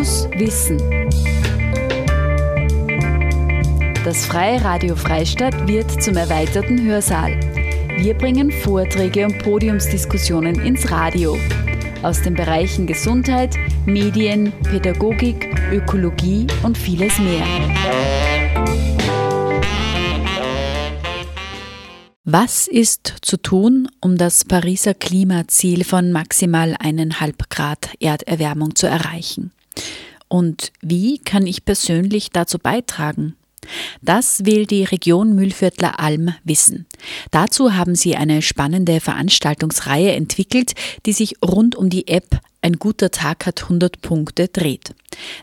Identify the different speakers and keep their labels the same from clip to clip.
Speaker 1: Fokus Wissen. Das Freie Radio Freistadt wird zum erweiterten Hörsaal. Wir bringen Vorträge und Podiumsdiskussionen ins Radio. Aus den Bereichen Gesundheit, Medien, Pädagogik, Ökologie und vieles mehr. Was ist zu tun, um das Pariser Klimaziel von maximal 1,5 Grad Erderwärmung zu erreichen? Und wie kann ich persönlich dazu beitragen? Das will die Region Mühlviertler Alm wissen. Dazu haben sie eine spannende Veranstaltungsreihe entwickelt, die sich rund um die App Ein guter Tag hat 100 Punkte dreht.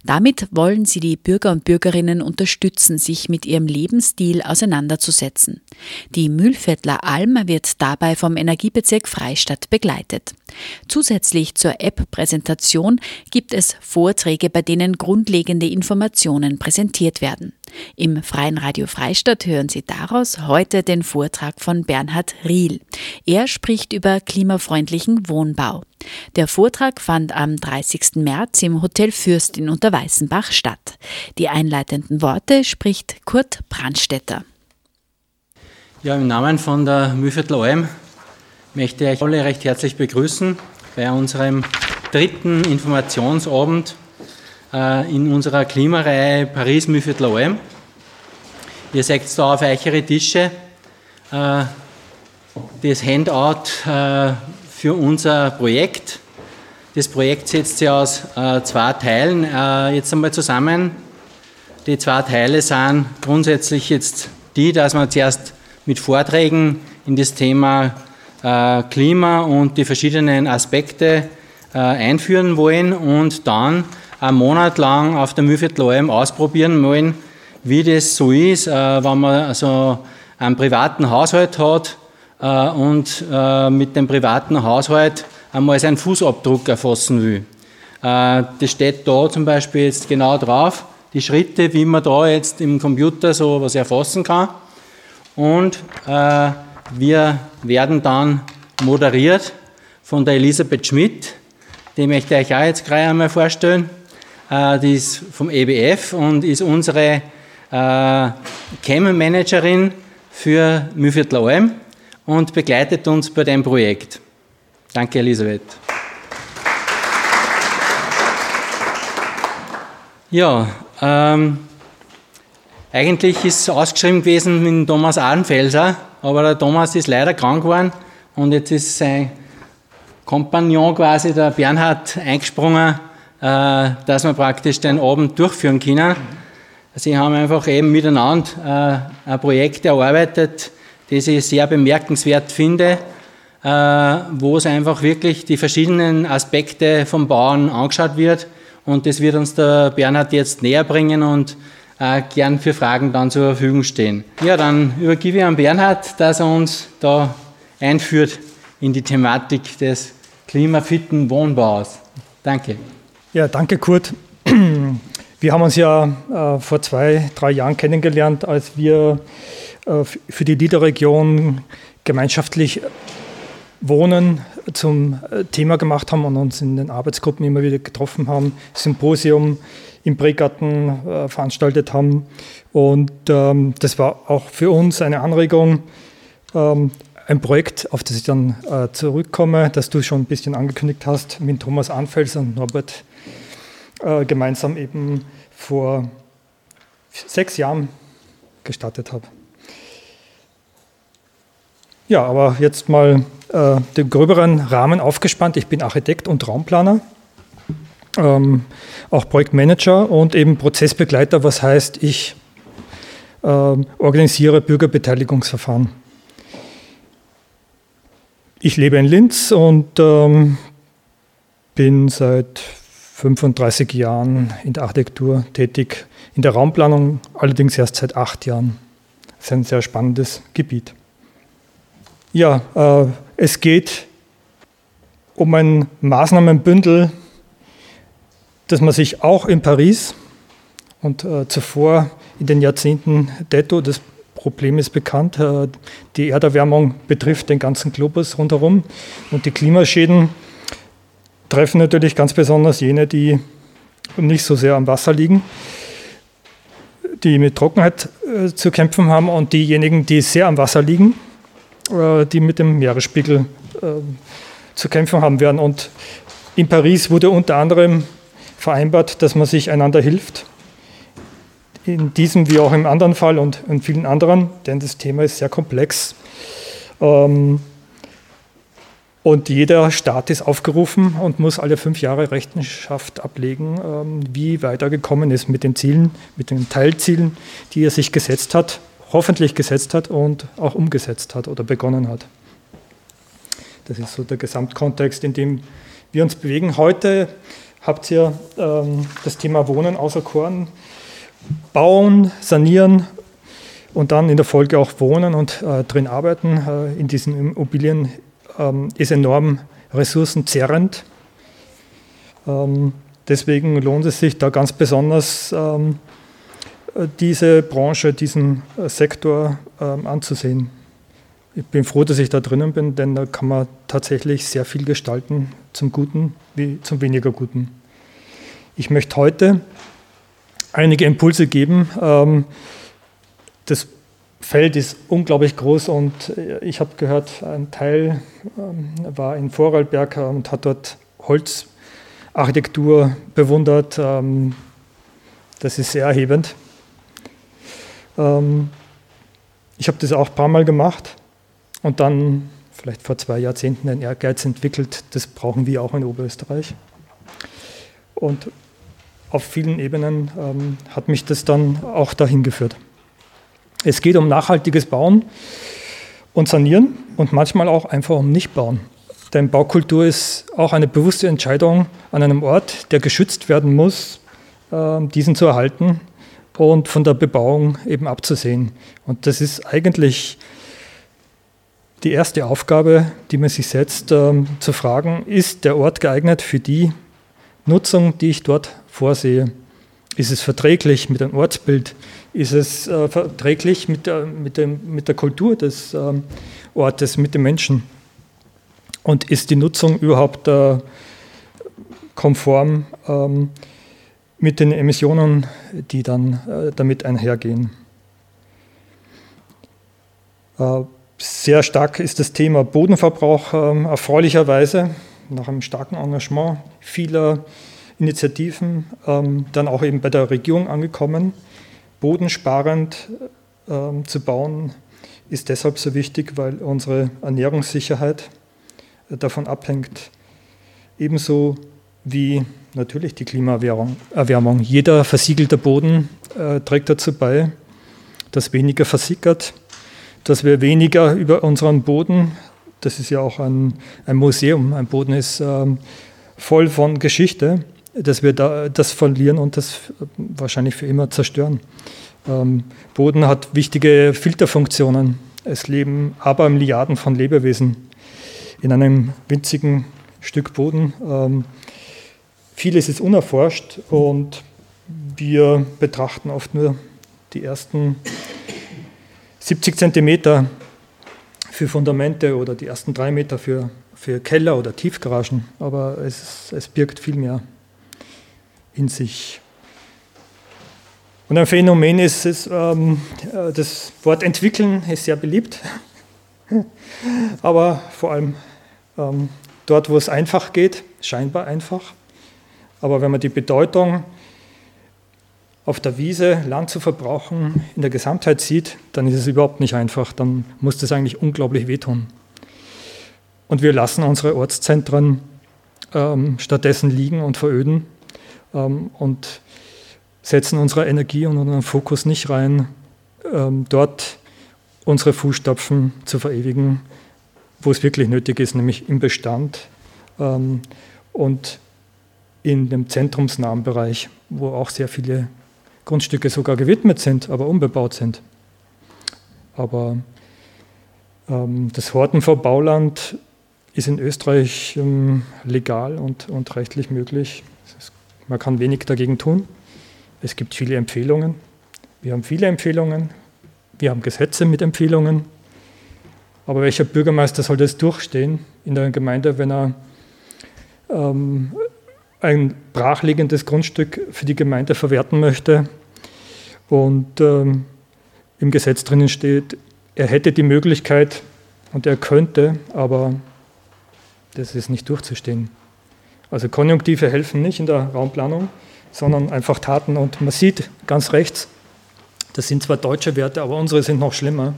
Speaker 1: Damit wollen sie die Bürger und Bürgerinnen unterstützen, sich mit ihrem Lebensstil auseinanderzusetzen. Die Mühlviertler Alm wird dabei vom Energiebezirk Freistadt begleitet. Zusätzlich zur App-Präsentation gibt es Vorträge, bei denen grundlegende Informationen präsentiert werden. Im Freien Radio Freistadt hören Sie daraus heute den Vortrag von Bernhard Riel. Er spricht über klimafreundlichen Wohnbau. Der Vortrag fand am 30. März im Hotel In Unterweißenbach statt. Die einleitenden Worte spricht Kurt Brandstetter.
Speaker 2: Ja, im Namen von der Mühlviertler Alm möchte ich euch alle recht herzlich begrüßen bei unserem dritten Informationsabend äh, in unserer Klimareihe Paris Mühlviertler Alm. Ihr seht da auf eichere Tische äh, das Handout äh, für unser Projekt das Projekt setzt sich aus äh, zwei Teilen äh, jetzt einmal zusammen. Die zwei Teile sind grundsätzlich jetzt die, dass wir zuerst mit Vorträgen in das Thema äh, Klima und die verschiedenen Aspekte äh, einführen wollen und dann einen Monat lang auf der Mühlviertlalm ausprobieren wollen, wie das so ist, äh, wenn man so einen privaten Haushalt hat äh, und mit dem privaten Haushalt einmal seinen Fußabdruck erfassen will. Äh, das steht da zum Beispiel jetzt genau drauf, die Schritte, wie man da jetzt im Computer so was erfassen kann. Und äh, wir werden dann moderiert von der Elisabeth Schmidt, die möchte ich euch auch jetzt gleich einmal vorstellen. Äh, die ist vom EBF und ist unsere Cam-Managerin für Mühlviertler Alm und begleitet uns bei dem Projekt. Danke, Elisabeth. Ja, ähm, eigentlich ist es ausgeschrieben gewesen mit Thomas Ahlenfelser, aber der Thomas ist leider krank geworden und jetzt ist sein Kompagnon quasi, der Bernhard, eingesprungen, äh, dass wir praktisch den Abend durchführen können. Sie haben einfach eben miteinander äh, ein Projekt erarbeitet, das ich sehr bemerkenswert finde wo es einfach wirklich die verschiedenen Aspekte vom Bauen angeschaut wird. Und das wird uns der Bernhard jetzt näher bringen und äh, gern für Fragen dann zur Verfügung stehen. Ja, dann übergebe ich an Bernhard, dass er uns da einführt in die Thematik des klimafitten Wohnbaus. Danke.
Speaker 3: Ja, danke Kurt. Wir haben uns ja äh, vor zwei, drei Jahren kennengelernt, als wir äh, für die Liederregion gemeinschaftlich Wohnen zum äh, Thema gemacht haben und uns in den Arbeitsgruppen immer wieder getroffen haben, Symposium im Prägarten äh, veranstaltet haben. Und ähm, das war auch für uns eine Anregung, ähm, ein Projekt, auf das ich dann äh, zurückkomme, das du schon ein bisschen angekündigt hast, mit Thomas Anfels und Norbert äh, gemeinsam eben vor sechs Jahren gestartet habe. Ja, aber jetzt mal äh, den gröberen Rahmen aufgespannt. Ich bin Architekt und Raumplaner, ähm, auch Projektmanager und eben Prozessbegleiter, was heißt, ich äh, organisiere Bürgerbeteiligungsverfahren. Ich lebe in Linz und ähm, bin seit 35 Jahren in der Architektur tätig, in der Raumplanung allerdings erst seit acht Jahren. Das ist ein sehr spannendes Gebiet. Ja, äh, es geht um ein Maßnahmenbündel, das man sich auch in Paris und äh, zuvor in den Jahrzehnten detto, das Problem ist bekannt, äh, die Erderwärmung betrifft den ganzen Globus rundherum und die Klimaschäden treffen natürlich ganz besonders jene, die nicht so sehr am Wasser liegen, die mit Trockenheit äh, zu kämpfen haben und diejenigen, die sehr am Wasser liegen, die mit dem Meeresspiegel äh, zu kämpfen haben werden. Und in Paris wurde unter anderem vereinbart, dass man sich einander hilft. In diesem wie auch im anderen Fall und in vielen anderen, denn das Thema ist sehr komplex. Ähm, und jeder Staat ist aufgerufen und muss alle fünf Jahre Rechenschaft ablegen, ähm, wie weit er gekommen ist mit den Zielen, mit den Teilzielen, die er sich gesetzt hat, hoffentlich gesetzt hat und auch umgesetzt hat oder begonnen hat. Das ist so der Gesamtkontext, in dem wir uns bewegen. Heute habt ihr ähm, das Thema Wohnen außer Korn, bauen, sanieren und dann in der Folge auch wohnen und äh, drin arbeiten äh, in diesen Immobilien ähm, ist enorm ressourcenzerrend. Ähm, deswegen lohnt es sich da ganz besonders, ähm, diese Branche, diesen äh, Sektor ähm, anzusehen. Ich bin froh, dass ich da drinnen bin, denn da kann man tatsächlich sehr viel gestalten, zum Guten wie zum weniger Guten. Ich möchte heute einige Impulse geben. Ähm, das Feld ist unglaublich groß und äh, ich habe gehört, ein Teil ähm, war in Vorarlberg und hat dort Holzarchitektur bewundert. Das ist sehr erhebend. Ähm, ich habe das auch ein paar Mal gemacht und dann vielleicht vor zwei Jahrzehnten einen Ehrgeiz entwickelt. Das brauchen wir auch in Oberösterreich. Und auf vielen Ebenen ähm, hat mich das dann auch dahin geführt. Es geht um nachhaltiges Bauen und Sanieren und manchmal auch einfach um Nichtbauen. Denn Baukultur ist auch eine bewusste Entscheidung an einem Ort, der geschützt werden muss, äh, diesen zu erhalten und von der Bebauung eben abzusehen. Und das ist eigentlich die erste Aufgabe, die man sich setzt, äh, zu fragen, ist der Ort geeignet für die Nutzung, die ich dort vorsehe? Ist es verträglich mit einem Ortsbild? Ist es äh, verträglich mit der, mit, dem, mit der Kultur des ähm, Ortes, mit den Menschen? Und ist die Nutzung überhaupt äh, konform ähm, mit den Emissionen, die dann äh, damit einhergehen? Äh, sehr stark ist das Thema Bodenverbrauch ähm, erfreulicherweise nach einem starken Engagement vieler Initiativen ähm, dann auch eben bei der Regierung angekommen. Bodensparend ähm, zu bauen ist deshalb so wichtig, weil unsere Ernährungssicherheit davon abhängt. Ebenso wie natürlich die Klimaerwärmung. Jeder versiegelte Boden äh, trägt dazu bei, dass weniger versickert, dass wir weniger über unseren Boden, das ist ja auch ein, ein Museum, ein Boden ist ähm, voll von Geschichte, dass wir da, das verlieren und das wahrscheinlich für immer zerstören. Ähm, Boden hat wichtige Filterfunktionen. Es leben aber Milliarden von Lebewesen in einem winzigen Stück Boden. Ähm, vieles ist unerforscht und wir betrachten oft nur die ersten 70 Zentimeter für Fundamente oder die ersten drei Meter für, für Keller oder Tiefgaragen, aber es, es birgt viel mehr in sich. Und ein Phänomen ist, ist ähm, das Wort entwickeln ist sehr beliebt, aber vor allem ähm, dort, wo es einfach geht, scheinbar einfach. Aber wenn man die Bedeutung auf der Wiese Land zu verbrauchen in der Gesamtheit sieht, dann ist es überhaupt nicht einfach. Dann muss das eigentlich unglaublich wehtun. Und wir lassen unsere Ortszentren ähm, stattdessen liegen und veröden ähm, und setzen unsere Energie und unseren Fokus nicht rein, ähm, dort unsere Fußstapfen zu verewigen, wo es wirklich nötig ist, nämlich im Bestand ähm, und in dem zentrumsnahen Bereich, wo auch sehr viele Grundstücke sogar gewidmet sind, aber unbebaut sind. Aber ähm, das Horten vor Bauland ist in Österreich ähm, legal und, und rechtlich möglich. Man kann wenig dagegen tun. Es gibt viele Empfehlungen. Wir haben viele Empfehlungen. Wir haben Gesetze mit Empfehlungen. Aber welcher Bürgermeister soll das durchstehen in der Gemeinde, wenn er ähm, ein brachliegendes Grundstück für die Gemeinde verwerten möchte und ähm, im Gesetz drinnen steht, er hätte die Möglichkeit und er könnte, aber das ist nicht durchzustehen. Also Konjunktive helfen nicht in der Raumplanung, sondern einfach Taten. Und man sieht ganz rechts, das sind zwar deutsche Werte, aber unsere sind noch schlimmer.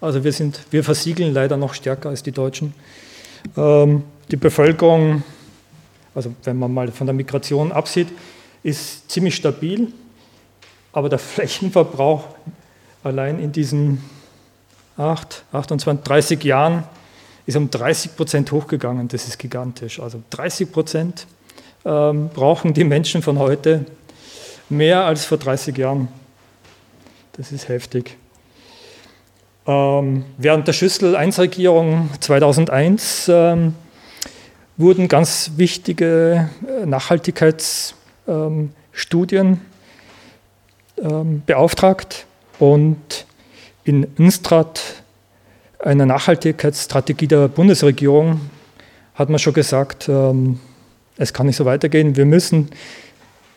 Speaker 3: Also wir, sind, wir versiegeln leider noch stärker als die Deutschen. Ähm, die Bevölkerung, also wenn man mal von der Migration absieht, ist ziemlich stabil, aber der Flächenverbrauch allein in diesen 8, 28, 30 Jahren ist um 30 Prozent hochgegangen. Das ist gigantisch. Also 30 Prozent ähm, brauchen die Menschen von heute mehr als vor 30 Jahren. Das ist heftig. Ähm, während der Schüssel-1-Regierung 2001 ähm, wurden ganz wichtige äh, Nachhaltigkeitsstudien ähm, beauftragt und in Instrat, einer Nachhaltigkeitsstrategie der Bundesregierung, hat man schon gesagt, ähm, es kann nicht so weitergehen. Wir müssen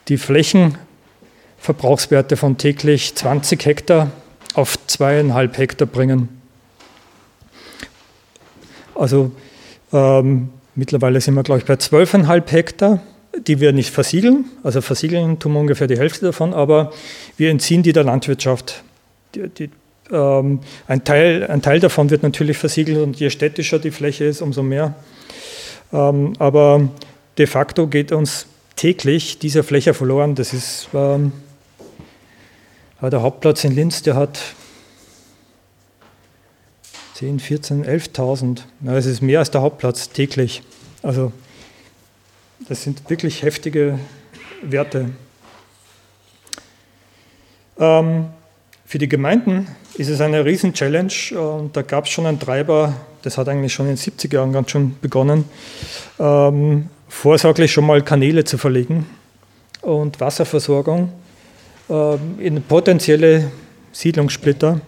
Speaker 3: die Flächenverbrauchswerte von täglich 20 Hektar auf zweieinhalb Hektar bringen. Also ähm, mittlerweile sind wir, glaube ich, bei 12,5 Hektar, die wir nicht versiegeln. Also versiegeln tun wir ungefähr die Hälfte davon, aber wir entziehen die der Landwirtschaft. Die, die, ähm, ein, Teil, ein Teil davon wird natürlich versiegelt und je städtischer die Fläche ist, umso mehr. Ähm, aber de facto geht uns täglich diese Fläche verloren. Das ist ähm, der Hauptplatz in Linz, der hat 10, 14, 11.000. Es ist mehr als der Hauptplatz täglich. Also das sind wirklich heftige Werte. Ähm, für die Gemeinden ist es eine Riesen-Challenge. da gab es schon einen Treiber, das hat eigentlich schon in den 70er Jahren ganz schon begonnen, ähm, vorsorglich schon mal Kanäle zu verlegen und Wasserversorgung ähm, in potenzielle Siedlungssplitter.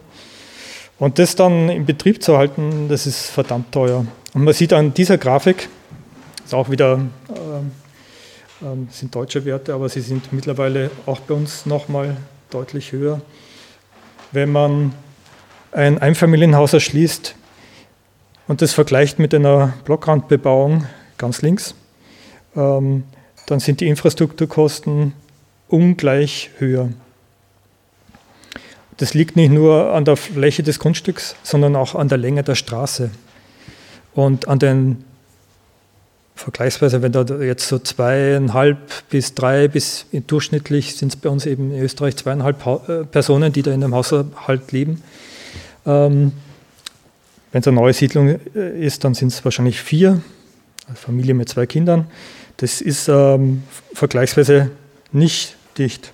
Speaker 3: Und das dann in Betrieb zu halten, das ist verdammt teuer. Und man sieht an dieser Grafik, ist auch wieder, äh, äh, sind deutsche Werte, aber sie sind mittlerweile auch bei uns nochmal deutlich höher. Wenn man ein Einfamilienhaus erschließt und das vergleicht mit einer Blockrandbebauung ganz links, ähm, dann sind die Infrastrukturkosten ungleich höher. Das liegt nicht nur an der Fläche des Grundstücks, sondern auch an der Länge der Straße und an den vergleichsweise, wenn da jetzt so zweieinhalb bis drei bis durchschnittlich sind es bei uns eben in Österreich zweieinhalb äh, Personen, die da in einem Haushalt leben. Ähm, wenn es eine neue Siedlung äh, ist, dann sind es wahrscheinlich vier, eine Familie mit zwei Kindern. Das ist ähm, vergleichsweise nicht dicht.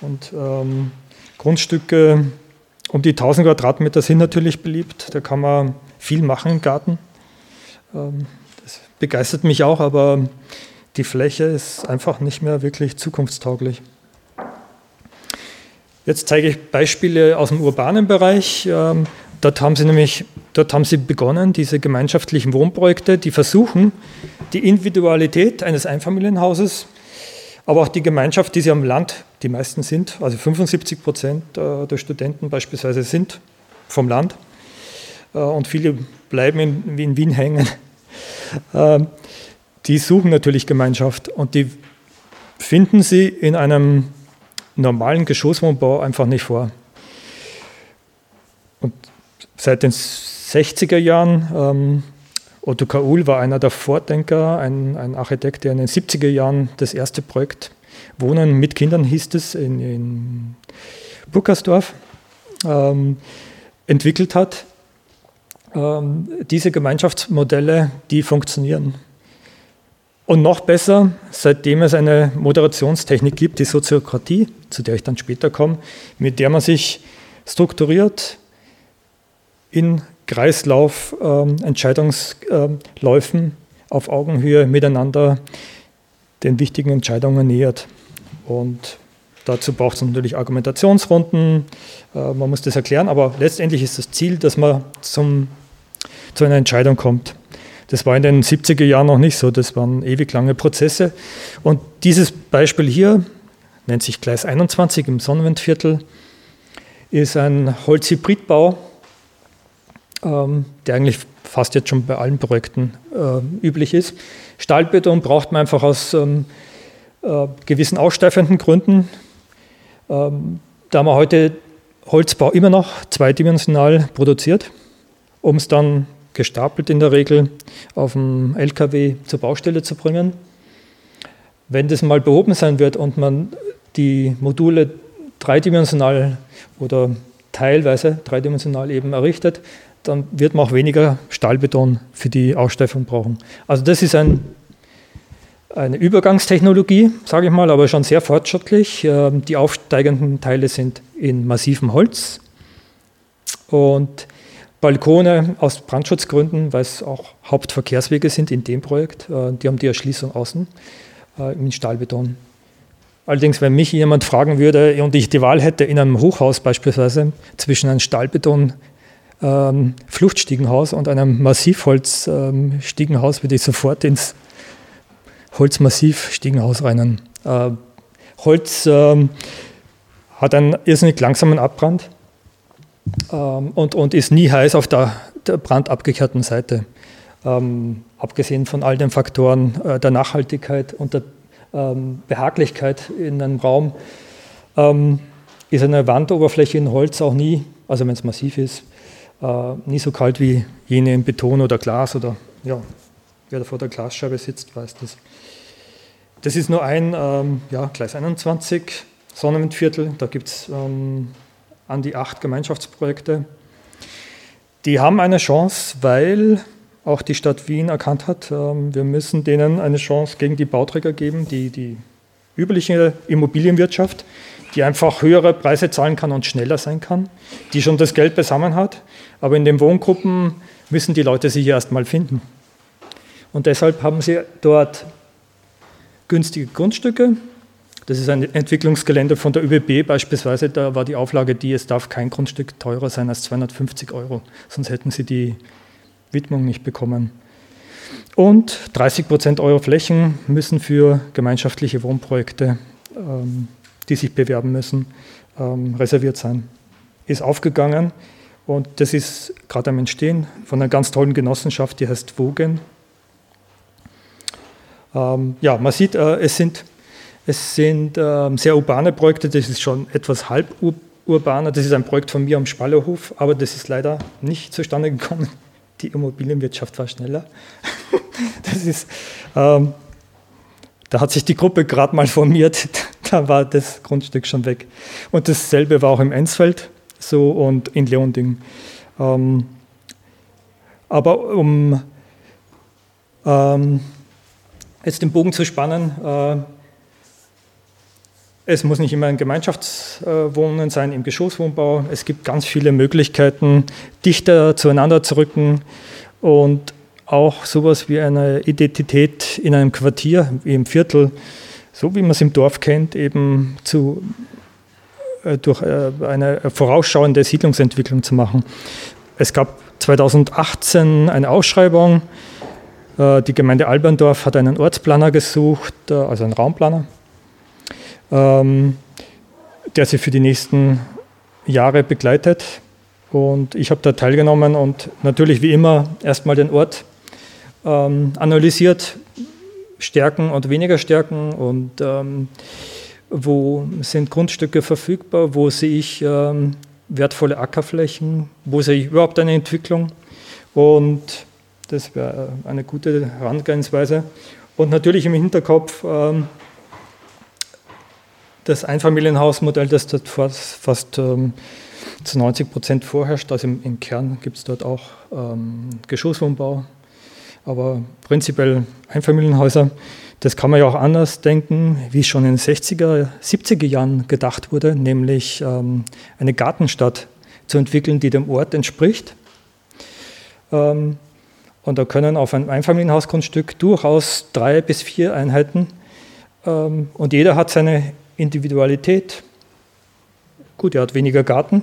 Speaker 3: Und ähm, Grundstücke um die 1000 Quadratmeter sind natürlich beliebt. Da kann man viel machen im Garten. Ähm, das begeistert mich auch, aber die Fläche ist einfach nicht mehr wirklich zukunftstauglich. Jetzt zeige ich Beispiele aus dem urbanen Bereich. Ähm, dort haben sie nämlich dort haben sie begonnen, diese gemeinschaftlichen Wohnprojekte, die versuchen, die Individualität eines Einfamilienhauses aber auch die Gemeinschaft, die sie am Land, die meisten sind, also 75 Prozent äh, der Studenten beispielsweise sind vom Land äh, und viele bleiben in, Wien hängen. Ähm, die suchen natürlich Gemeinschaft und die finden sie in einem normalen Geschosswohnbau einfach nicht vor. Und seit den 60er Jahren ähm, Otto Kaul war einer der Vordenker, ein, ein, Architekt, der in den 70er Jahren das erste Projekt Wohnen mit Kindern hieß es in, in Burkersdorf ähm, entwickelt hat. Ähm, diese Gemeinschaftsmodelle, die funktionieren. Und noch besser, seitdem es eine Moderationstechnik gibt, die Soziokratie, zu der ich dann später komme, mit der man sich strukturiert in Kreislauf ähm, Entscheidungsläufen auf Augenhöhe miteinander den wichtigen Entscheidungen nähert. Und dazu braucht es natürlich Argumentationsrunden, äh, man muss das erklären, aber letztendlich ist das Ziel, dass man zum, zu einer Entscheidung kommt. Das war in den 70er Jahren noch nicht so, das waren ewig lange Prozesse. Und dieses Beispiel hier nennt sich Gleis 21 im Sonnenwindviertel, ist ein Holzhybridbau, ähm, der eigentlich fast jetzt schon bei allen Projekten äh, üblich ist. Stahlbeton braucht man einfach aus ähm, äh, gewissen aussteifenden Gründen. Ähm, da man heute Holzbau immer noch zweidimensional produziert, um es dann gestapelt in der Regel auf dem LKW zur Baustelle zu bringen. Wenn das mal behoben sein wird und man die Module dreidimensional oder teilweise dreidimensional eben errichtet, dann wird man auch weniger Stahlbeton für die Aussteifung brauchen. Also das ist ein, eine Übergangstechnologie, sage ich mal, aber schon sehr fortschrittlich. Ähm, die aufsteigenden Teile sind in massivem Holz und Balkone aus Brandschutzgründen, weil es auch Hauptverkehrswege sind in dem Projekt, äh, die haben die Erschließung außen äh, in Stahlbeton. Allerdings, wenn mich jemand fragen würde und ich die Wahl hätte in einem Hochhaus beispielsweise zwischen einem Stahlbeton ähm, Fluchtstiegenhaus und einem Massivholzstiegenhaus, ähm, würde ich sofort ins Holzmassivstiegenhaus rennen. Äh, Holz ähm, hat einen irrsinnig langsamen Abbrand ähm, und, und ist nie heiß auf der, der brandabgekehrten Seite. Ähm, abgesehen von all den Faktoren äh, der Nachhaltigkeit und der ähm, Behaglichkeit in einem Raum, ist eine Wandoberfläche in Holz auch nie, also wenn es massiv ist, äh, nie so kalt wie jene in Beton oder Glas oder ja, wer da vor der Glasscheibe sitzt, weiß das. Das ist nur ein ähm, ja, Gleis 21, Sonnenwindviertel, da gibt es ähm, an die acht Gemeinschaftsprojekte. Die haben eine Chance, weil auch die Stadt Wien erkannt hat, ähm, wir müssen denen eine Chance gegen die Bauträger geben, die die übliche Immobilienwirtschaft, die einfach höhere Preise zahlen kann und schneller sein kann, die schon das Geld beisammen hat. Aber in den Wohngruppen müssen die Leute sich erst mal finden. Und deshalb haben sie dort günstige Grundstücke. Das ist ein Entwicklungsgelände von der ÖBB beispielsweise. Da war die Auflage, die es darf kein Grundstück teurer sein als 250 Euro, sonst hätten sie die Widmung nicht bekommen. Und 30 Prozent eurer Flächen müssen für gemeinschaftliche Wohnprojekte, ähm, die sich bewerben müssen, ähm, reserviert sein. Ist aufgegangen und das ist gerade am Entstehen von einer ganz tollen Genossenschaft, die heißt Wogen. Ähm, ja, man sieht, äh, es sind, es sind sehr urbane Projekte, das ist schon etwas halb urbaner. Das ist ein Projekt von mir am Spallerhof, aber das ist leider nicht zustande gekommen die Immobilienwirtschaft war schneller. Das ist, ähm, da hat sich die Gruppe gerade mal formiert, da war das Grundstück schon weg. Und dasselbe war auch im Ensfeld so und in Leonding. Ähm, aber um ähm, jetzt den Bogen zu spannen, äh, es muss nicht immer ein Gemeinschaftswohnen sein im Geschosswohnbau. Es gibt ganz viele Möglichkeiten, dichter zueinander zu rücken und auch sowas wie eine Identität in einem Quartier, wie im Viertel, so wie man es im Dorf kennt, eben zu, äh, durch äh, eine vorausschauende Siedlungsentwicklung zu machen. Es gab 2018 eine Ausschreibung. Äh, die Gemeinde Alberndorf hat einen Ortsplaner gesucht, also einen Raumplaner ähm, der sie für die nächsten Jahre begleitet. Und ich habe da teilgenommen und natürlich wie immer erstmal den Ort ähm, analysiert, Stärken und weniger Stärken und ähm, wo sind Grundstücke verfügbar, wo sehe ich ähm, wertvolle Ackerflächen, wo sehe ich überhaupt eine Entwicklung und das wäre eine gute Herangehensweise. Und natürlich im Hinterkopf, ähm, das Einfamilienhausmodell, das dort fast ähm, zu 90 Prozent vorherrscht. Also im, im Kern gibt es dort auch ähm, Geschosswohnbau, aber prinzipiell Einfamilienhäuser. Das kann man ja auch anders denken, wie schon in den 60er, 70er Jahren gedacht wurde, nämlich ähm, eine Gartenstadt zu entwickeln, die dem Ort entspricht. Ähm, und da können auf einem Einfamilienhausgrundstück durchaus drei bis vier Einheiten ähm, und jeder hat seine Individualität. Gut, er hat weniger Garten,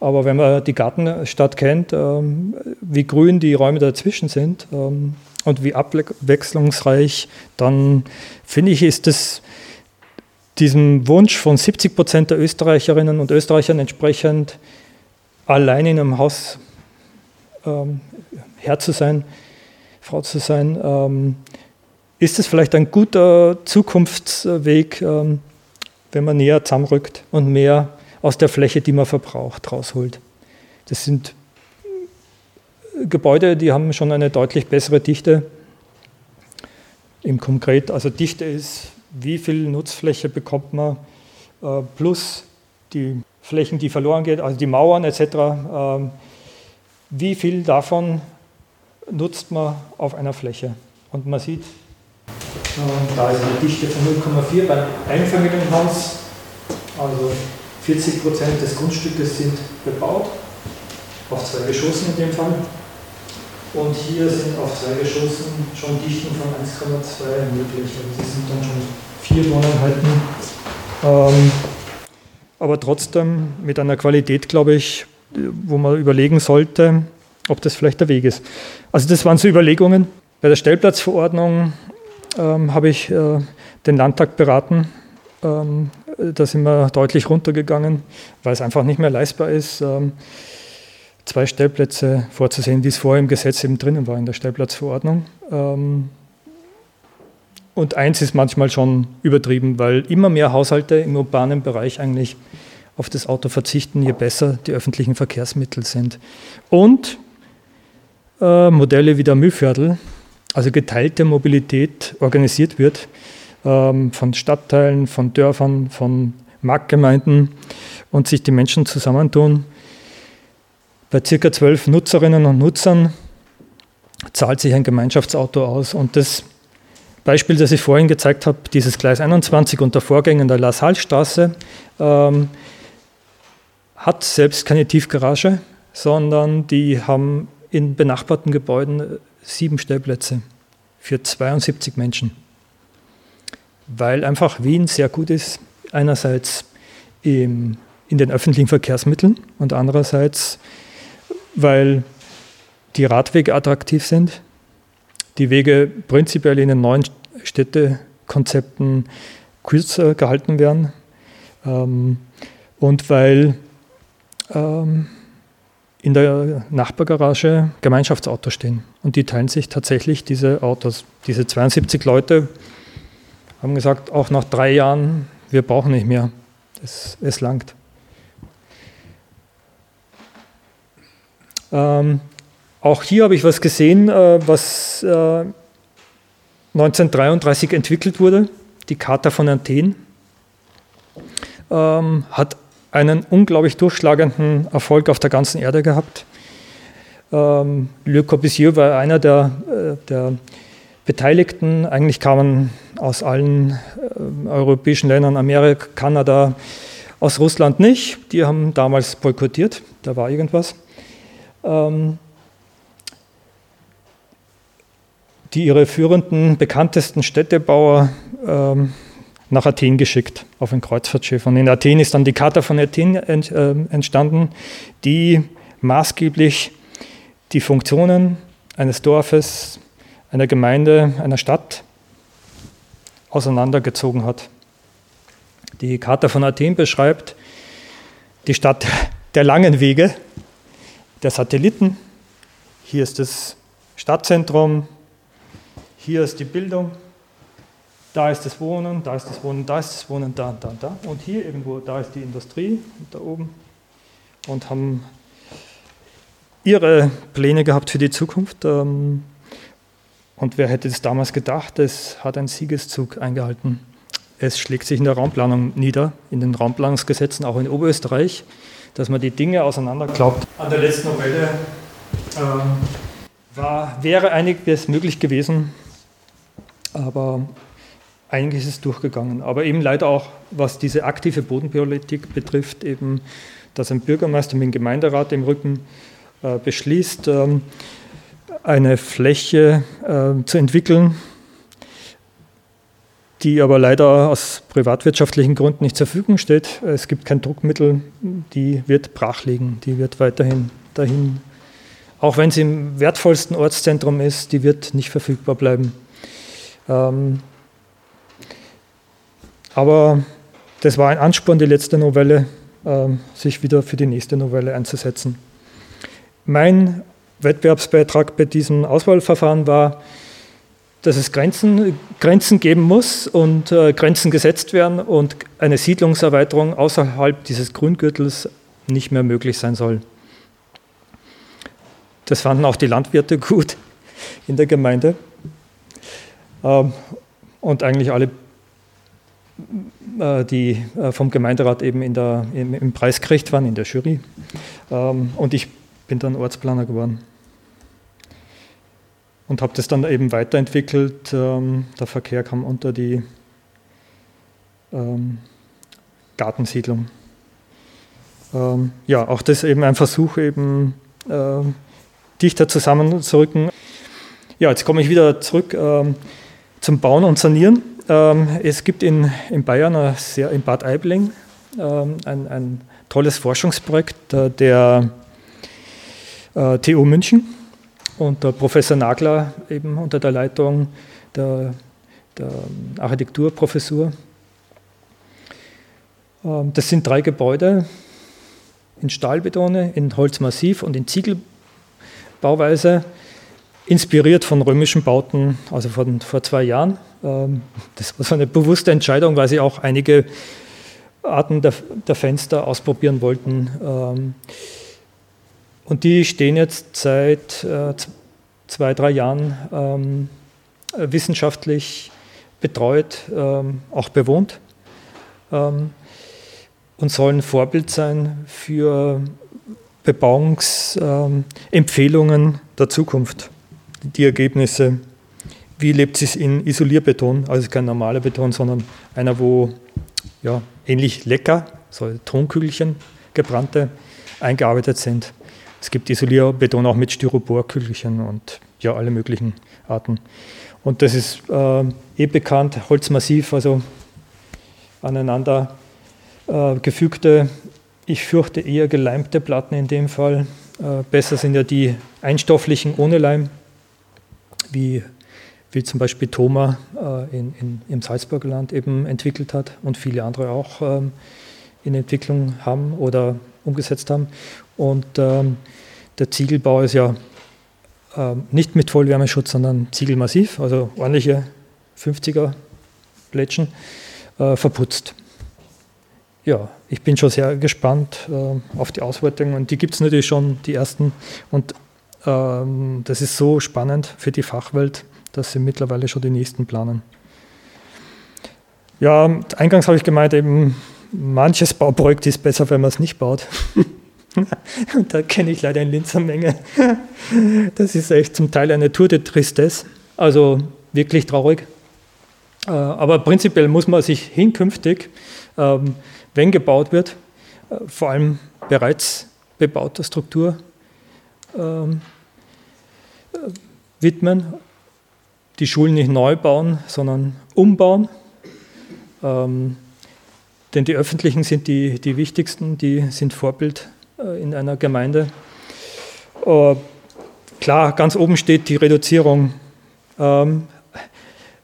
Speaker 3: aber wenn man die Gartenstadt kennt, ähm, wie grün die Räume dazwischen sind, ähm, und wie abwechslungsreich, dann finde ich, ist es diesem Wunsch von 70 Prozent der Österreicherinnen und Österreichern entsprechend, allein in einem Haus ähm, Herr zu sein, Frau zu sein, ist es vielleicht ein guter Zukunftsweg, wenn man näher zusammenrückt und mehr aus der Fläche, die man verbraucht, rausholt. Das sind Gebäude, die haben schon eine deutlich bessere Dichte. Im Konkret, also Dichte ist, wie viel Nutzfläche bekommt man, äh, plus die Flächen, die verloren gehen, also die Mauern etc. Äh, wie viel davon nutzt man auf einer Fläche? Und man sieht, äh, da ist eine Dichte von 0,4 beim Einfamilienhaus, also 40 Prozent des Grundstückes sind bebaut, auf zwei Geschossen in dem Fall. Und hier sind auf zwei Geschossen schon Dichten von 1,2 möglich. Also das sind dann schon vier Wohneinheiten. Ähm, aber trotzdem mit einer Qualität, glaube ich, wo man überlegen sollte, ob das vielleicht der Weg ist. Also das waren so Überlegungen. Bei der Stellplatzverordnung ähm, habe ich äh, den Landtag beraten. Ähm, da sind wir deutlich runtergegangen, weil es einfach nicht mehr leistbar ist. Ähm, zwei Stellplätze vorzusehen, wie es vorher im Gesetz eben drinnen war in der Stellplatzverordnung. Ähm, und eins ist manchmal schon übertrieben, weil immer mehr Haushalte im urbanen Bereich eigentlich auf das Auto verzichten, je besser die öffentlichen Verkehrsmittel sind. Und äh, Modelle wie der Mühlviertel, also geteilte Mobilität organisiert wird ähm, von Stadtteilen, von Dörfern, von Marktgemeinden und sich die Menschen zusammentun bei circa zwölf Nutzerinnen und Nutzern zahlt sich ein Gemeinschaftsauto aus. Und das Beispiel, das ich vorhin gezeigt habe, dieses Gleis 21 und der Vorgänger in der La Salle-Straße, ähm, hat selbst keine Tiefgarage, sondern die haben in benachbarten Gebäuden sieben Stellplätze für 72 Menschen. Weil einfach Wien sehr gut ist, einerseits im, in den öffentlichen Verkehrsmitteln und andererseits weil die Radwege attraktiv sind, die Wege prinzipiell in den neuen Städtekonzepten kürzer gehalten werden ähm, und weil ähm, in der Nachbargarage Gemeinschaftsautos stehen und die teilen sich tatsächlich diese Autos. Diese 72 Leute haben gesagt, auch nach drei Jahren, wir brauchen nicht mehr, es, es langt. Ähm, auch hier habe ich was gesehen, äh, was äh, 1933 entwickelt wurde, die Charta von Athen. Ähm, hat einen unglaublich durchschlagenden Erfolg auf der ganzen Erde gehabt. Ähm, Le Corbusier war einer der, äh, der Beteiligten. Eigentlich kamen aus allen äh, europäischen Ländern, Amerika, Kanada, aus Russland nicht. Die haben damals boykottiert, da war irgendwas ähm, die ihre führenden, bekanntesten Städtebauer ähm, nach Athen geschickt, auf ein Kreuzfahrtschiff. Und in Athen ist dann die Charta von Athen äh, entstanden, die maßgeblich die Funktionen eines Dorfes, einer Gemeinde, einer Stadt auseinandergezogen hat. Die Charta von Athen beschreibt die Stadt der langen Wege, der Satelliten. Hier ist das Stadtzentrum, hier ist die Bildung, da ist das Wohnen, da ist das Wohnen, da ist das Wohnen, da, da, da. Und hier irgendwo, da ist die Industrie, da oben. Und haben ihre Pläne gehabt für die Zukunft. Ähm, und wer hätte es damals gedacht, es hat einen Siegeszug eingehalten. Es schlägt sich in der Raumplanung nieder, in den Raumplanungsgesetzen, auch in Oberösterreich dass man die Dinge auseinanderklappt. An der letzten Novelle ähm, war, wäre einiges möglich gewesen, aber einiges ist durchgegangen. Aber eben leider auch, was diese aktive Bodenpolitik betrifft, eben, dass ein Bürgermeister mit dem Gemeinderat im Rücken äh, beschließt, ähm, eine Fläche äh, zu entwickeln, die aber leider aus privatwirtschaftlichen Gründen nicht zur Verfügung steht. Es gibt kein Druckmittel, die wird brach liegen, die wird weiterhin dahin auch wenn sie im wertvollsten Ortszentrum ist, die wird nicht verfügbar bleiben. Ähm, aber das war ein Ansporn, die letzte Novelle, ähm, sich wieder für die nächste Novelle einzusetzen. Mein Wettbewerbsbeitrag bei diesem Auswahlverfahren war, dass es Grenzen, Grenzen geben muss und äh, Grenzen gesetzt werden und eine Siedlungserweiterung außerhalb dieses Grüngürtels nicht mehr möglich sein soll. Das fanden auch die Landwirte gut in der Gemeinde ähm, und eigentlich alle, äh, die äh, vom Gemeinderat eben in der, im, im Preis waren, in der Jury. Ähm, und ich bin dann Ortsplaner geworden und habe das dann eben weiterentwickelt. Ähm, der Verkehr kam unter die ähm, Gartensiedlung. Ähm, ja, auch das eben ein Versuch, eben äh, dichter zusammenzurücken. Ja, jetzt komme ich wieder zurück ähm, zum Bauen und Sanieren. Ähm, es gibt in, in Bayern, sehr, in Bad Aibling, ähm, ein, ein, tolles Forschungsprojekt äh, der äh, TU München und der Professor Nagler eben unter der Leitung der, der Architekturprofessur. Ähm, das sind drei Gebäude in Stahlbetone, in Holzmassiv und in Ziegelbauweise, inspiriert von römischen Bauten, also von vor zwei Jahren. Ähm, das war so eine bewusste Entscheidung, weil sie auch einige Arten der, der Fenster ausprobieren wollten. Und die stehen jetzt seit äh, zwei, drei Jahren ähm, wissenschaftlich betreut, ähm, auch bewohnt ähm, und sollen Vorbild sein für Bebauungsempfehlungen der Zukunft. Die Ergebnisse, wie lebt es in Isolierbeton, also kein normaler Beton, sondern einer, wo ja, ähnlich lecker, so Tonkügelchen, gebrannte, eingearbeitet sind. Es gibt Isolierbeton auch mit Styroporkügelchen und ja, alle möglichen Arten. Und das ist äh, eh bekannt, Holzmassiv, also aneinander äh, gefügte, ich fürchte eher geleimte Platten in dem Fall. Äh, besser sind ja die einstofflichen ohne Leim, wie, wie zum Beispiel Thoma äh, in, in, im Salzburger Land eben entwickelt hat und viele andere auch ähm, in Entwicklung haben oder umgesetzt haben. Und ähm, der Ziegelbau ist ja ähm, nicht mit Vollwärmeschutz, sondern Ziegelmassiv, also ordentliche 50er Plätschen, äh, verputzt. Ja, ich bin schon sehr gespannt äh, auf die Auswertungen und die gibt es natürlich schon, die ersten. Und ähm, das ist so spannend für die Fachwelt, dass sie mittlerweile schon die nächsten planen. Ja, eingangs habe ich gemeint, eben manches Bauprojekt ist besser, wenn man es nicht baut. Und da kenne ich leider in Linzer Menge. Das ist echt zum Teil eine Tour de Tristesse, also wirklich traurig. Äh, aber prinzipiell muss man sich hinkünftig, ähm, wenn gebaut wird, äh, vor allem bereits bebauter Struktur ähm, äh, widmen, die Schulen nicht neu bauen, sondern umbauen. Ähm, denn die öffentlichen sind die, die wichtigsten, die sind Vorbild in einer Gemeinde. Äh, klar, ganz oben steht die Reduzierung. Ähm,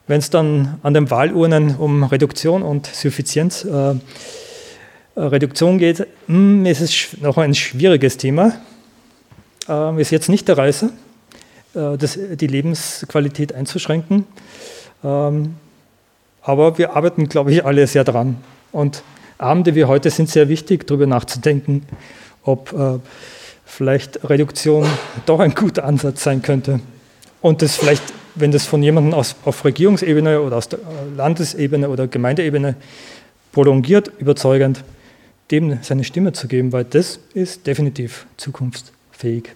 Speaker 3: Wenn es dann an den Wahlurnen um Reduktion und Suffizienz äh, Reduktion geht, hm, ist es noch ein schwieriges Thema. Ähm, ist jetzt nicht der Reißer, die Lebensqualität einzuschränken. Ähm, aber wir arbeiten, glaube ich, alle sehr dran. Und Abende wie heute sind sehr wichtig, darüber nachzudenken, ob äh, vielleicht Reduktion doch ein guter Ansatz sein könnte. Und das vielleicht, wenn das von jemandem aus, auf Regierungsebene oder aus der äh, Landesebene oder Gemeindeebene prolongiert, überzeugend, dem seine Stimme zu geben, weil das ist definitiv zukunftsfähig.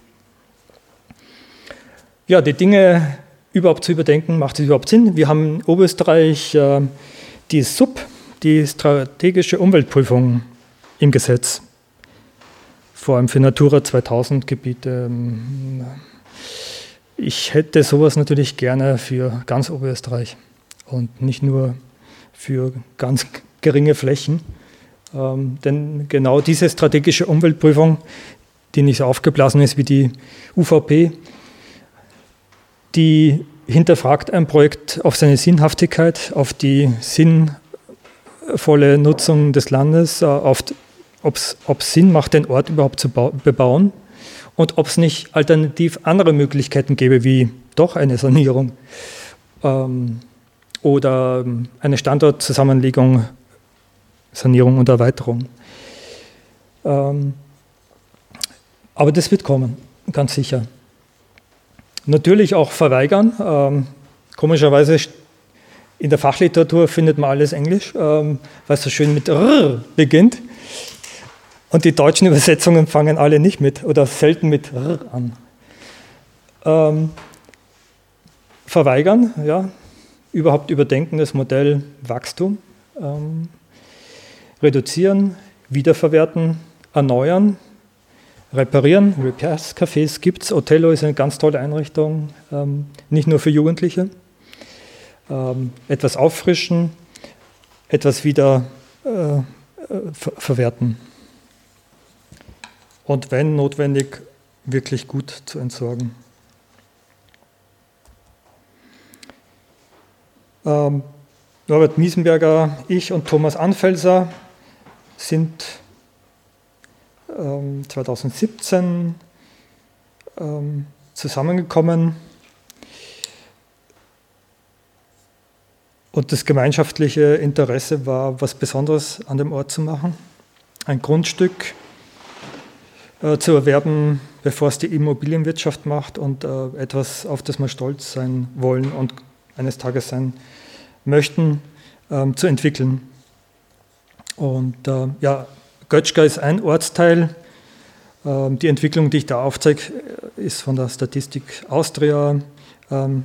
Speaker 3: Ja, die Dinge überhaupt zu überdenken, macht es überhaupt Sinn? Wir haben in Oberösterreich äh, die SUP, die strategische Umweltprüfung im Gesetz vor allem für Natura 2000 Gebiete. Ähm, ich hätte sowas natürlich gerne für ganz Oberösterreich und nicht nur für ganz geringe Flächen. Ähm, denn genau diese strategische Umweltprüfung die nicht so aufgeblasen ist wie die UVP, die hinterfragt ein Projekt auf seine Sinnhaftigkeit, auf die sinnvolle Nutzung des Landes, äh, auf ob es Sinn macht, den Ort überhaupt zu bebauen und ob es nicht alternativ andere Möglichkeiten gäbe, wie doch eine Sanierung ähm, oder ähm, eine Standortzusammenlegung, Sanierung und Erweiterung. Ähm, aber das wird kommen, ganz sicher. Natürlich auch verweigern. Ähm, komischerweise in der Fachliteratur findet man alles Englisch, ähm, weil es so schön mit R beginnt. Und die deutschen Übersetzungen fangen alle nicht mit oder selten mit R an. Ähm, verweigern, ja, überhaupt überdenken das Modell Wachstum, ähm, reduzieren, wiederverwerten, erneuern, reparieren. Repairs-Cafés gibt es. Othello ist eine ganz tolle Einrichtung, ähm, nicht nur für Jugendliche. Ähm, etwas auffrischen, etwas wieder äh, äh ver verwerten und wenn notwendig, wirklich gut zu entsorgen. Ähm, Norbert Miesenberger, ich und Thomas Anfelser sind ähm, 2017 ähm, zusammengekommen und das gemeinschaftliche Interesse war, was Besonderes an dem Ort zu machen. Ein Grundstück äh, zu erwerben, bevor es die Immobilienwirtschaft macht und äh, etwas, auf das wir stolz sein wollen und eines Tages sein möchten, ähm, zu entwickeln. Und äh, ja, Götschka ist ein Ortsteil. Ähm, die Entwicklung, die ich da aufzeige, äh, ist von der Statistik Austria, ähm,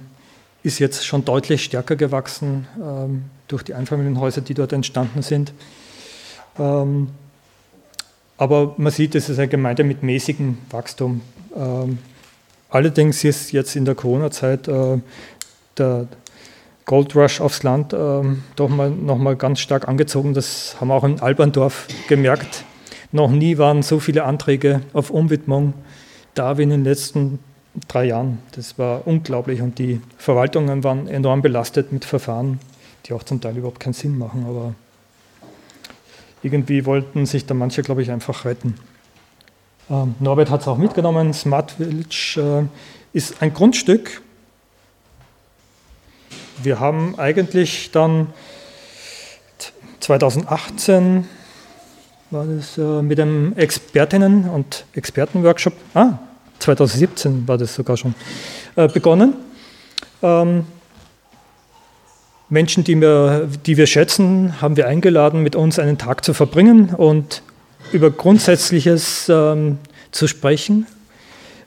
Speaker 3: ist jetzt schon deutlich stärker gewachsen ähm, durch die Einfamilienhäuser, die dort entstanden sind. Ähm, aber man sieht, es ist eine Gemeinde mit mäßigem Wachstum. Ähm, allerdings ist jetzt in der Corona-Zeit äh, der Gold Rush aufs Land äh, doch mal, nochmal ganz stark angezogen. Das haben wir auch in Alberndorf gemerkt. Noch nie waren so viele Anträge auf Umwidmung da wie in den letzten drei Jahren. Das war unglaublich und die Verwaltungen waren enorm belastet mit Verfahren, die auch zum Teil überhaupt keinen Sinn machen. Aber irgendwie wollten sich da manche, glaube ich, einfach retten. Ähm, Norbert hat es auch mitgenommen. Smart Village äh, ist ein Grundstück. Wir haben eigentlich dann 2018 war das äh, mit dem Expertinnen- und Expertenworkshop, ah, 2017 war das sogar schon, äh, begonnen. Ähm, Menschen, die wir, die wir schätzen, haben wir eingeladen, mit uns einen Tag zu verbringen und über Grundsätzliches ähm, zu sprechen,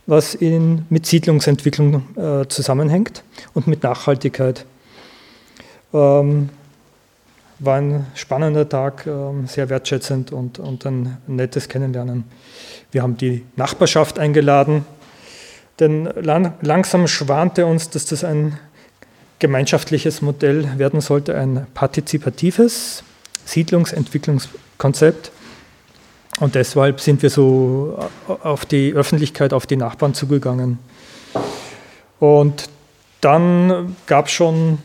Speaker 3: was in, mit Siedlungsentwicklung äh, zusammenhängt und mit Nachhaltigkeit. Ähm, war ein spannender Tag, äh, sehr wertschätzend und, und ein nettes Kennenlernen. Wir haben die Nachbarschaft eingeladen, denn lang, langsam schwante uns, dass das ein gemeinschaftliches Modell werden sollte, ein partizipatives Siedlungsentwicklungskonzept. Und deshalb sind wir so auf die Öffentlichkeit, auf die Nachbarn zugegangen. Und dann gab es schon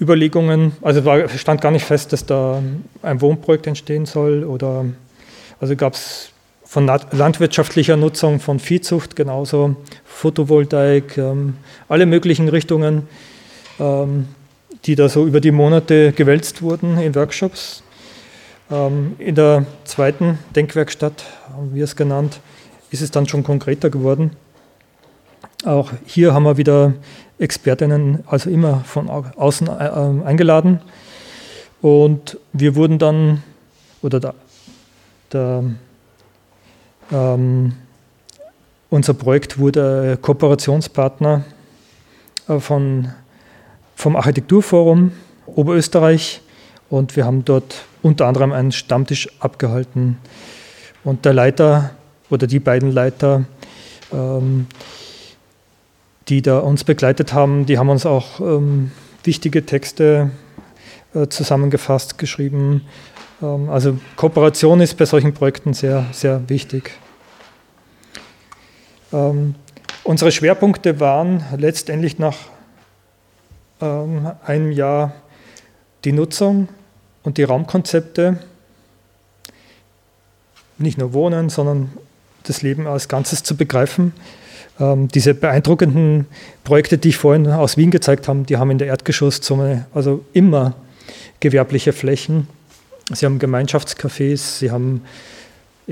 Speaker 3: Überlegungen, also war, stand gar nicht fest, dass da ein Wohnprojekt entstehen soll oder also gab es von landwirtschaftlicher Nutzung, von Viehzucht genauso, Photovoltaik, ähm, alle möglichen Richtungen. Ähm, die da so über die Monate gewälzt wurden in Workshops. Ähm, in der zweiten Denkwerkstatt, haben wir es genannt, ist es dann schon konkreter geworden. Auch hier haben wir wieder Expertinnen, also immer von außen äh, eingeladen. Und wir wurden dann, oder der, der ähm, unser Projekt wurde Kooperationspartner äh, von vom Architekturforum Oberösterreich und wir haben dort unter anderem einen Stammtisch abgehalten. Und der Leiter oder die beiden Leiter, ähm, die da uns begleitet haben, die haben uns auch ähm, wichtige Texte äh, zusammengefasst, geschrieben. Ähm, also Kooperation ist bei solchen Projekten sehr, sehr wichtig. Ähm, unsere Schwerpunkte waren letztendlich nach ähm, einem Jahr die Nutzung und die Raumkonzepte, nicht nur Wohnen, sondern das Leben als Ganzes zu begreifen. Ähm, diese beeindruckenden Projekte, die ich vorhin aus Wien gezeigt habe, die haben in der Erdgeschosszone also immer gewerbliche Flächen. Sie haben Gemeinschaftscafés, sie haben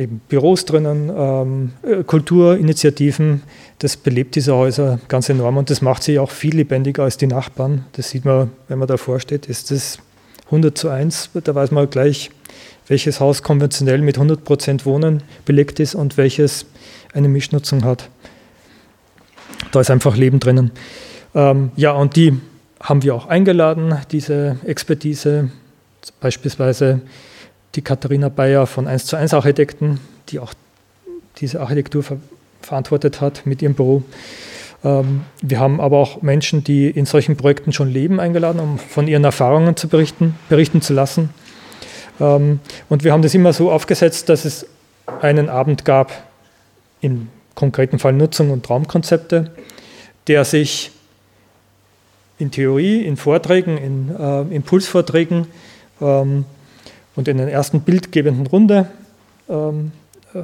Speaker 3: eben Büros drinnen, ähm, äh, Kulturinitiativen. Das belebt diese Häuser ganz enorm und das macht sie auch viel lebendiger als die Nachbarn. Das sieht man, wenn man davor steht, ist das 100 zu 1. Da weiß man gleich, welches Haus konventionell mit 100 Prozent Wohnen belegt ist und welches eine Mischnutzung hat. Da ist einfach Leben drinnen. Ähm, ja, und die haben wir auch eingeladen, diese Expertise, beispielsweise die Katharina Bayer von 1 zu 1 Architekten, die auch diese Architektur ver verantwortet hat mit ihrem Büro. Ähm, wir haben aber auch Menschen, die in solchen Projekten schon leben, eingeladen, um von ihren Erfahrungen zu berichten, berichten zu lassen. Ähm, und wir haben das immer so aufgesetzt, dass es einen Abend gab, im konkreten Fall Nutzung und Raumkonzepte, der sich in Theorie, in Vorträgen, in äh, Impulsvorträgen ähm, und in der ersten bildgebenden Runde ähm, äh,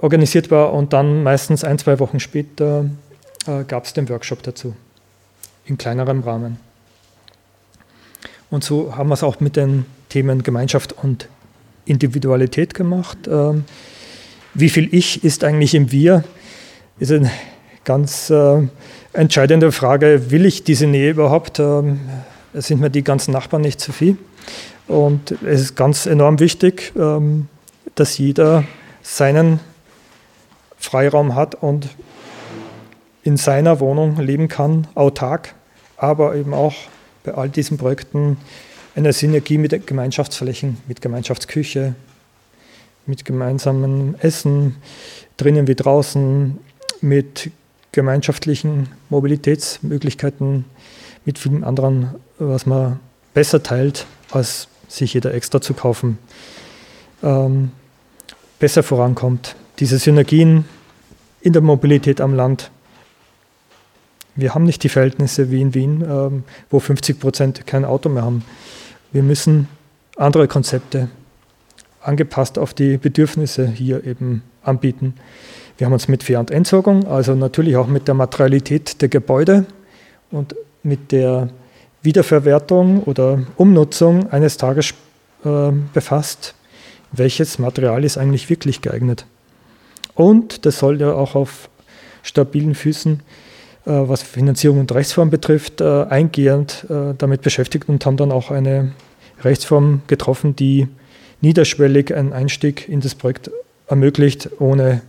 Speaker 3: organisiert war und dann meistens ein, zwei Wochen später äh, gab es den Workshop dazu, in kleinerem Rahmen. Und so haben wir es auch mit den Themen Gemeinschaft und Individualität gemacht. Ähm, wie viel Ich ist eigentlich im Wir? Ist eine ganz äh, entscheidende Frage. Will ich diese Nähe überhaupt? Ähm, sind mir die ganzen Nachbarn nicht zu viel? Und es ist ganz enorm wichtig, ähm, dass jeder seinen Freiraum hat und in seiner Wohnung leben kann, autark, aber eben auch bei all diesen Projekten eine Synergie mit Gemeinschaftsflächen, mit Gemeinschaftsküche, mit gemeinsamem Essen, drinnen wie draußen, mit gemeinschaftlichen Mobilitätsmöglichkeiten, mit vielen anderen, was man besser teilt als sich jeder extra zu kaufen, ähm, besser vorankommt. Diese Synergien in der Mobilität am Land. Wir haben nicht die Verhältnisse wie in Wien, ähm, wo 50 Prozent kein Auto mehr haben. Wir müssen andere Konzepte angepasst auf die Bedürfnisse hier eben anbieten. Wir haben uns mit Fair- und Entsorgung, also natürlich auch mit der Materialität der Gebäude und mit der Wiederverwertung oder Umnutzung eines Tages äh, befasst, welches Material ist eigentlich wirklich geeignet. Und das soll ja auch auf stabilen Füßen, äh, was Finanzierung und Rechtsform betrifft, äh, eingehend äh, damit beschäftigt und haben dann auch eine Rechtsform getroffen, die niederschwellig einen Einstieg in das Projekt ermöglicht, ohne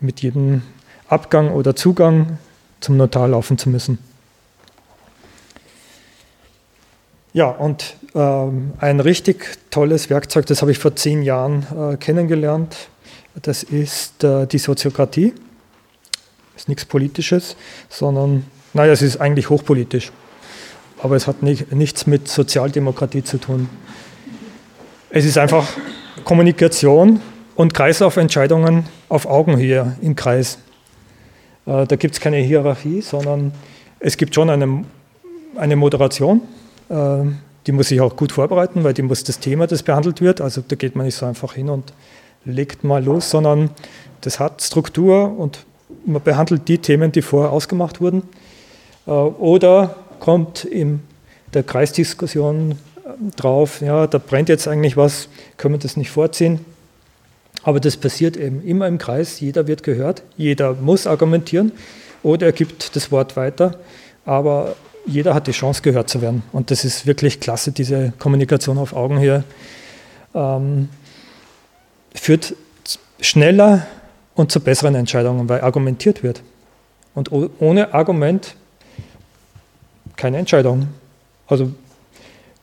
Speaker 3: mit jedem Abgang oder Zugang zum Notar laufen zu müssen. Ja, und ähm, ein richtig tolles Werkzeug, das habe ich vor zehn Jahren äh, kennengelernt, das ist äh, die Soziokratie. Ist nichts Politisches, sondern, naja, es ist eigentlich hochpolitisch. Aber es hat nicht, nichts mit Sozialdemokratie zu tun. Es ist einfach Kommunikation und Kreislaufentscheidungen auf Augenhöhe im Kreis. Äh, da gibt es keine Hierarchie, sondern es gibt schon eine, eine Moderation die muss sich auch gut vorbereiten, weil die muss das Thema, das behandelt wird. Also da geht man nicht so einfach hin und legt mal los, sondern das hat Struktur und man behandelt die Themen, die vorher ausgemacht wurden. Äh, oder kommt in der Kreisdiskussion äh, drauf, ja, da brennt jetzt eigentlich was, können wir das nicht vorziehen. Aber das passiert eben immer im Kreis, jeder wird gehört, jeder muss argumentieren oder er gibt das Wort weiter. Aber jeder hat die Chance, gehört zu werden. Und das ist wirklich klasse, diese Kommunikation auf Augenhöhe. Ähm, führt schneller und zu besseren Entscheidungen, weil argumentiert wird. Und ohne Argument keine Entscheidung. Also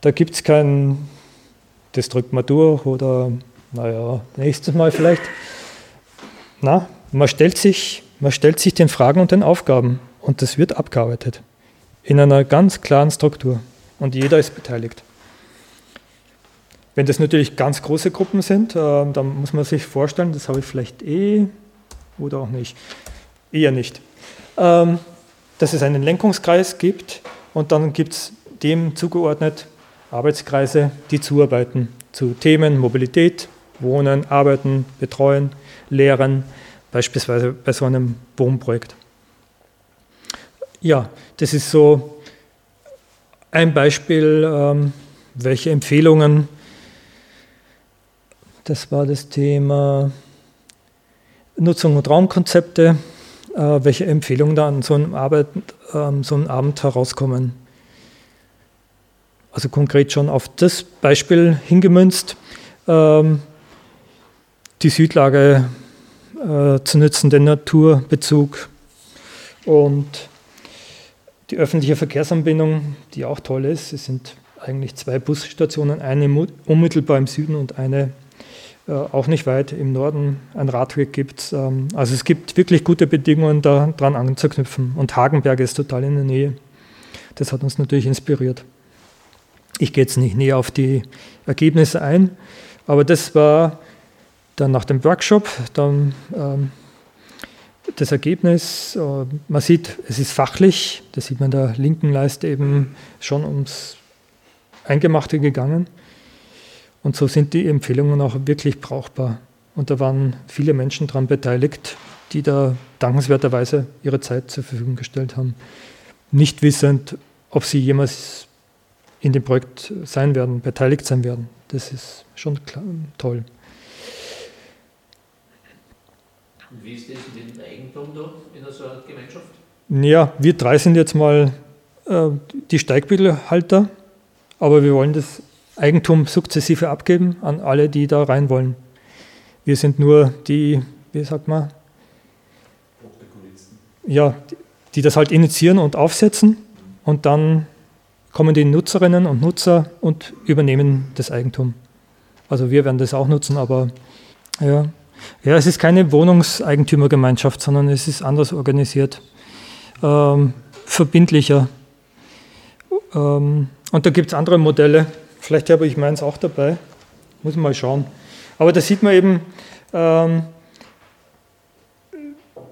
Speaker 3: da gibt es kein, das drückt man durch oder naja, nächstes Mal vielleicht. Na, man stellt sich, man stellt sich den Fragen und den Aufgaben und das wird abgearbeitet in einer ganz klaren Struktur und jeder ist beteiligt. Wenn das natürlich ganz große Gruppen sind, äh, dann muss man sich vorstellen, das habe ich vielleicht eh oder auch nicht. Eher nicht. Ähm, dass es einen Lenkungskreis gibt und dann gibt es dem zugeordnet Arbeitskreise, die zuarbeiten zu Themen Mobilität, Wohnen, Arbeiten, Betreuen, Lehren, beispielsweise bei so einem Wohnprojekt. Ja, das ist so ein Beispiel, ähm, welche Empfehlungen, das war das Thema Nutzung und Raumkonzepte, äh, welche Empfehlungen da an so einem, Arbeit, ähm, so einem Abend herauskommen. Also konkret schon auf das Beispiel hingemünzt, ähm, die Südlage äh, zu nutzen, den Naturbezug und die öffentliche Verkehrsanbindung, die auch toll ist. Es sind eigentlich zwei Busstationen, eine unmittelbar im Süden und eine äh, auch nicht weit im Norden. Ein Radweg gibt es. Ähm, also es gibt wirklich gute Bedingungen, daran anzuknüpfen. Und Hagenberg ist total in der Nähe. Das hat uns natürlich inspiriert. Ich gehe jetzt nicht näher auf die Ergebnisse ein, aber das war dann nach dem Workshop, dann ähm, das Ergebnis, äh, man sieht, es ist fachlich, das sieht man der linken Leiste eben schon ums Eingemachte gegangen. Und so sind die Empfehlungen auch wirklich brauchbar. Und da waren viele Menschen daran beteiligt, die da dankenswerterweise ihre Zeit zur Verfügung gestellt haben, nicht wissend, ob sie jemals in dem Projekt sein werden, beteiligt sein werden. Das ist schon klar, toll. Und wie ist das mit dem Eigentum da in so einer Gemeinschaft? Ja, wir drei sind jetzt mal äh, die Steigbügelhalter, aber wir wollen das Eigentum sukzessive abgeben an alle, die da rein wollen. Wir sind nur die, wie sagt man? Ja, die das halt initiieren und aufsetzen und dann kommen die Nutzerinnen und Nutzer und übernehmen das Eigentum. Also wir werden das auch nutzen, aber ja, ja, es ist keine Wohnungseigentümergemeinschaft, sondern es ist anders organisiert, ähm, verbindlicher. Ähm, und da gibt es andere Modelle. Vielleicht habe ich meins auch dabei. Muss man mal schauen. Aber da sieht man eben, ähm,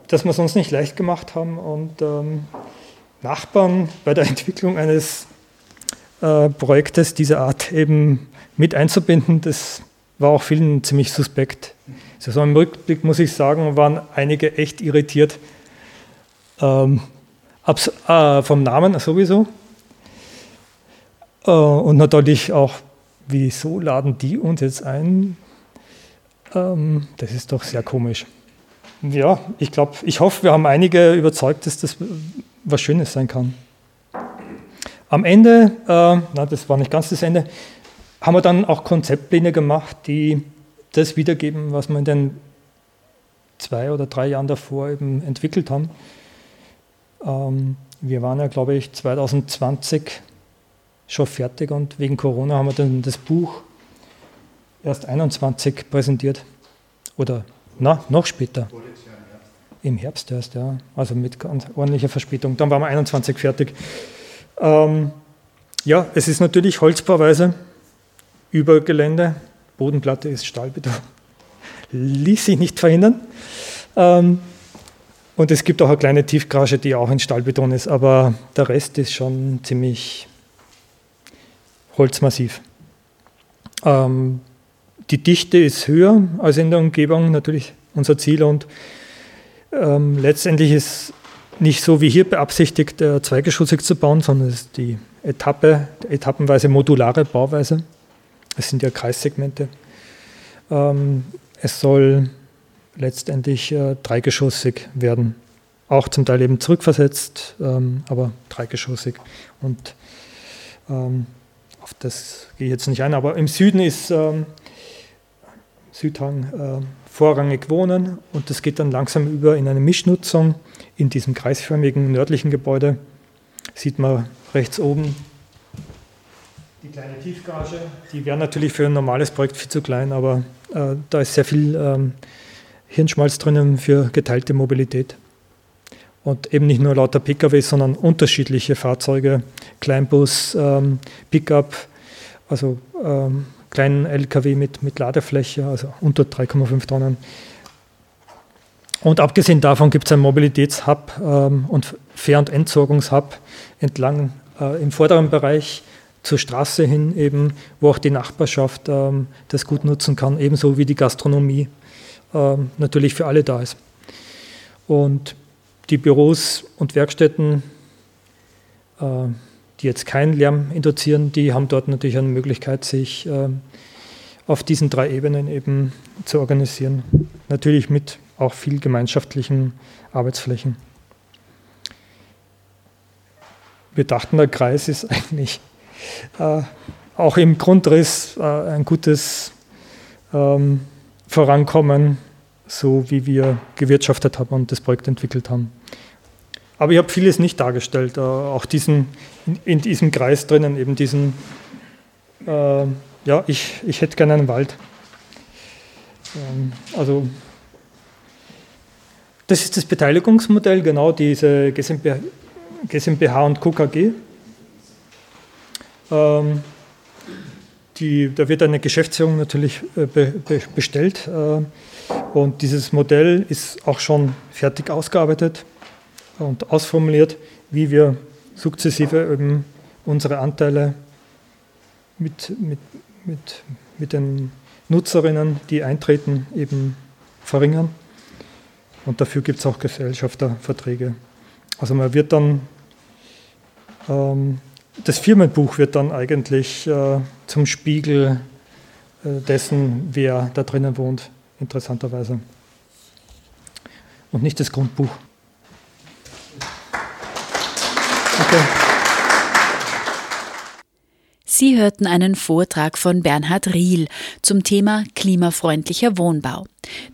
Speaker 3: dass wir es uns nicht leicht gemacht haben und ähm, Nachbarn bei der Entwicklung eines äh, Projektes dieser Art eben mit einzubinden, das war auch vielen ziemlich suspekt. Also im Rückblick muss ich sagen, waren einige echt irritiert. Ähm, äh, vom Namen sowieso. Äh, und natürlich auch, wieso laden die uns jetzt ein? Ähm, das ist doch sehr komisch. Ja, ich glaube, ich hoffe, wir haben einige überzeugt, dass das was Schönes sein kann. Am Ende, äh, na, das war nicht ganz das Ende, haben wir dann auch Konzeptpläne gemacht, die das wiedergeben, was wir in den zwei oder drei Jahren davor eben entwickelt haben. Ähm, wir waren ja, glaube ich, 2020 schon fertig und wegen Corona haben wir dann das Buch erst 21 präsentiert. Oder na, noch später. Im Herbst erst, ja. Also mit ganz ordentlicher Verspätung. Dann waren wir 21 fertig. Ähm, ja, es ist natürlich Holzbauweise über Gelände. Bodenplatte ist Stahlbeton. Ließ sich nicht verhindern. Ähm, und es gibt auch eine kleine Tiefgarage, die auch in Stahlbeton ist, aber der Rest ist schon ziemlich holzmassiv. Ähm, die Dichte ist höher als in der Umgebung, natürlich unser Ziel. Und ähm, letztendlich ist nicht so wie hier beabsichtigt, äh, zweigeschossig zu bauen, sondern es ist die Etappe, etappenweise modulare Bauweise. Es sind ja Kreissegmente. Ähm, es soll letztendlich äh, dreigeschossig werden. Auch zum Teil eben zurückversetzt, ähm, aber dreigeschossig. Und ähm, auf das gehe ich jetzt nicht ein, aber im Süden ist ähm, Südhang äh, vorrangig Wohnen und das geht dann langsam über in eine Mischnutzung in diesem kreisförmigen nördlichen Gebäude. Sieht man rechts oben die kleine Tiefgarage, die wäre natürlich für ein normales Projekt viel zu klein, aber äh, da ist sehr viel ähm, Hirnschmalz drinnen für geteilte Mobilität. Und eben nicht nur lauter Pkw, sondern unterschiedliche Fahrzeuge, Kleinbus, ähm, Pickup, also ähm, kleinen Lkw mit, mit Ladefläche, also unter 3,5 Tonnen. Und abgesehen davon gibt es einen Mobilitätshub ähm, und Fähr- und Entsorgungshub entlang äh, im vorderen Bereich zur Straße hin eben, wo auch die Nachbarschaft ähm, das gut nutzen kann, ebenso wie die Gastronomie ähm, natürlich für alle da ist. Und die Büros und Werkstätten, äh, die jetzt keinen Lärm induzieren, die haben dort natürlich eine Möglichkeit, sich äh, auf diesen drei Ebenen eben zu organisieren. Natürlich mit auch viel gemeinschaftlichen Arbeitsflächen. Wir dachten, der Kreis ist eigentlich auch im Grundriss äh, ein gutes ähm, Vorankommen, so wie wir gewirtschaftet haben und das Projekt entwickelt haben. Aber ich habe vieles nicht dargestellt, äh, auch diesen, in, diesem Kreis drinnen, eben diesen, äh, ja, ich, ich hätte gerne einen Wald. Ähm, also, das ist das Beteiligungsmodell, genau diese GmbH und KKG. Ähm, die, da wird eine Geschäftsführung natürlich äh, be, be, bestellt äh, und dieses Modell ist auch schon fertig ausgearbeitet und ausformuliert, wie wir sukzessive eben unsere Anteile mit, mit, mit, mit den Nutzerinnen, die eintreten, eben verringern. Und dafür gibt es auch Gesellschafterverträge. Also man wird dann ähm, das Firmenbuch wird dann eigentlich äh, zum Spiegel äh, dessen, wer da drinnen wohnt, interessanterweise. Und nicht das Grundbuch.
Speaker 1: Okay. Sie hörten einen Vortrag von Bernhard Riel zum Thema klimafreundlicher Wohnbau.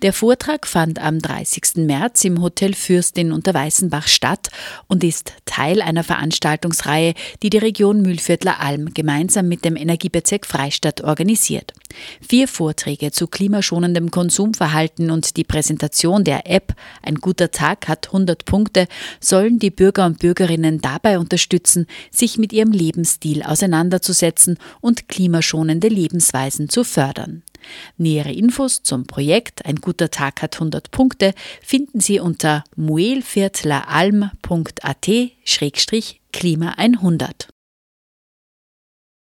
Speaker 1: Der Vortrag fand am 30. März im Hotel Fürstin unter Weißenbach statt und ist Teil einer Veranstaltungsreihe, die die Region Mühlviertler Alm gemeinsam mit dem Energiebezirk Freistadt organisiert. Vier Vorträge zu klimaschonendem Konsumverhalten und die Präsentation der App Ein guter Tag hat 100 Punkte sollen die Bürger und Bürgerinnen dabei unterstützen, sich mit ihrem Lebensstil auseinanderzusetzen und klimaschonende Lebensweisen zu fördern. Nähere Infos zum Projekt Ein guter Tag hat 100 Punkte finden Sie unter muelviertleralm.at-klima100.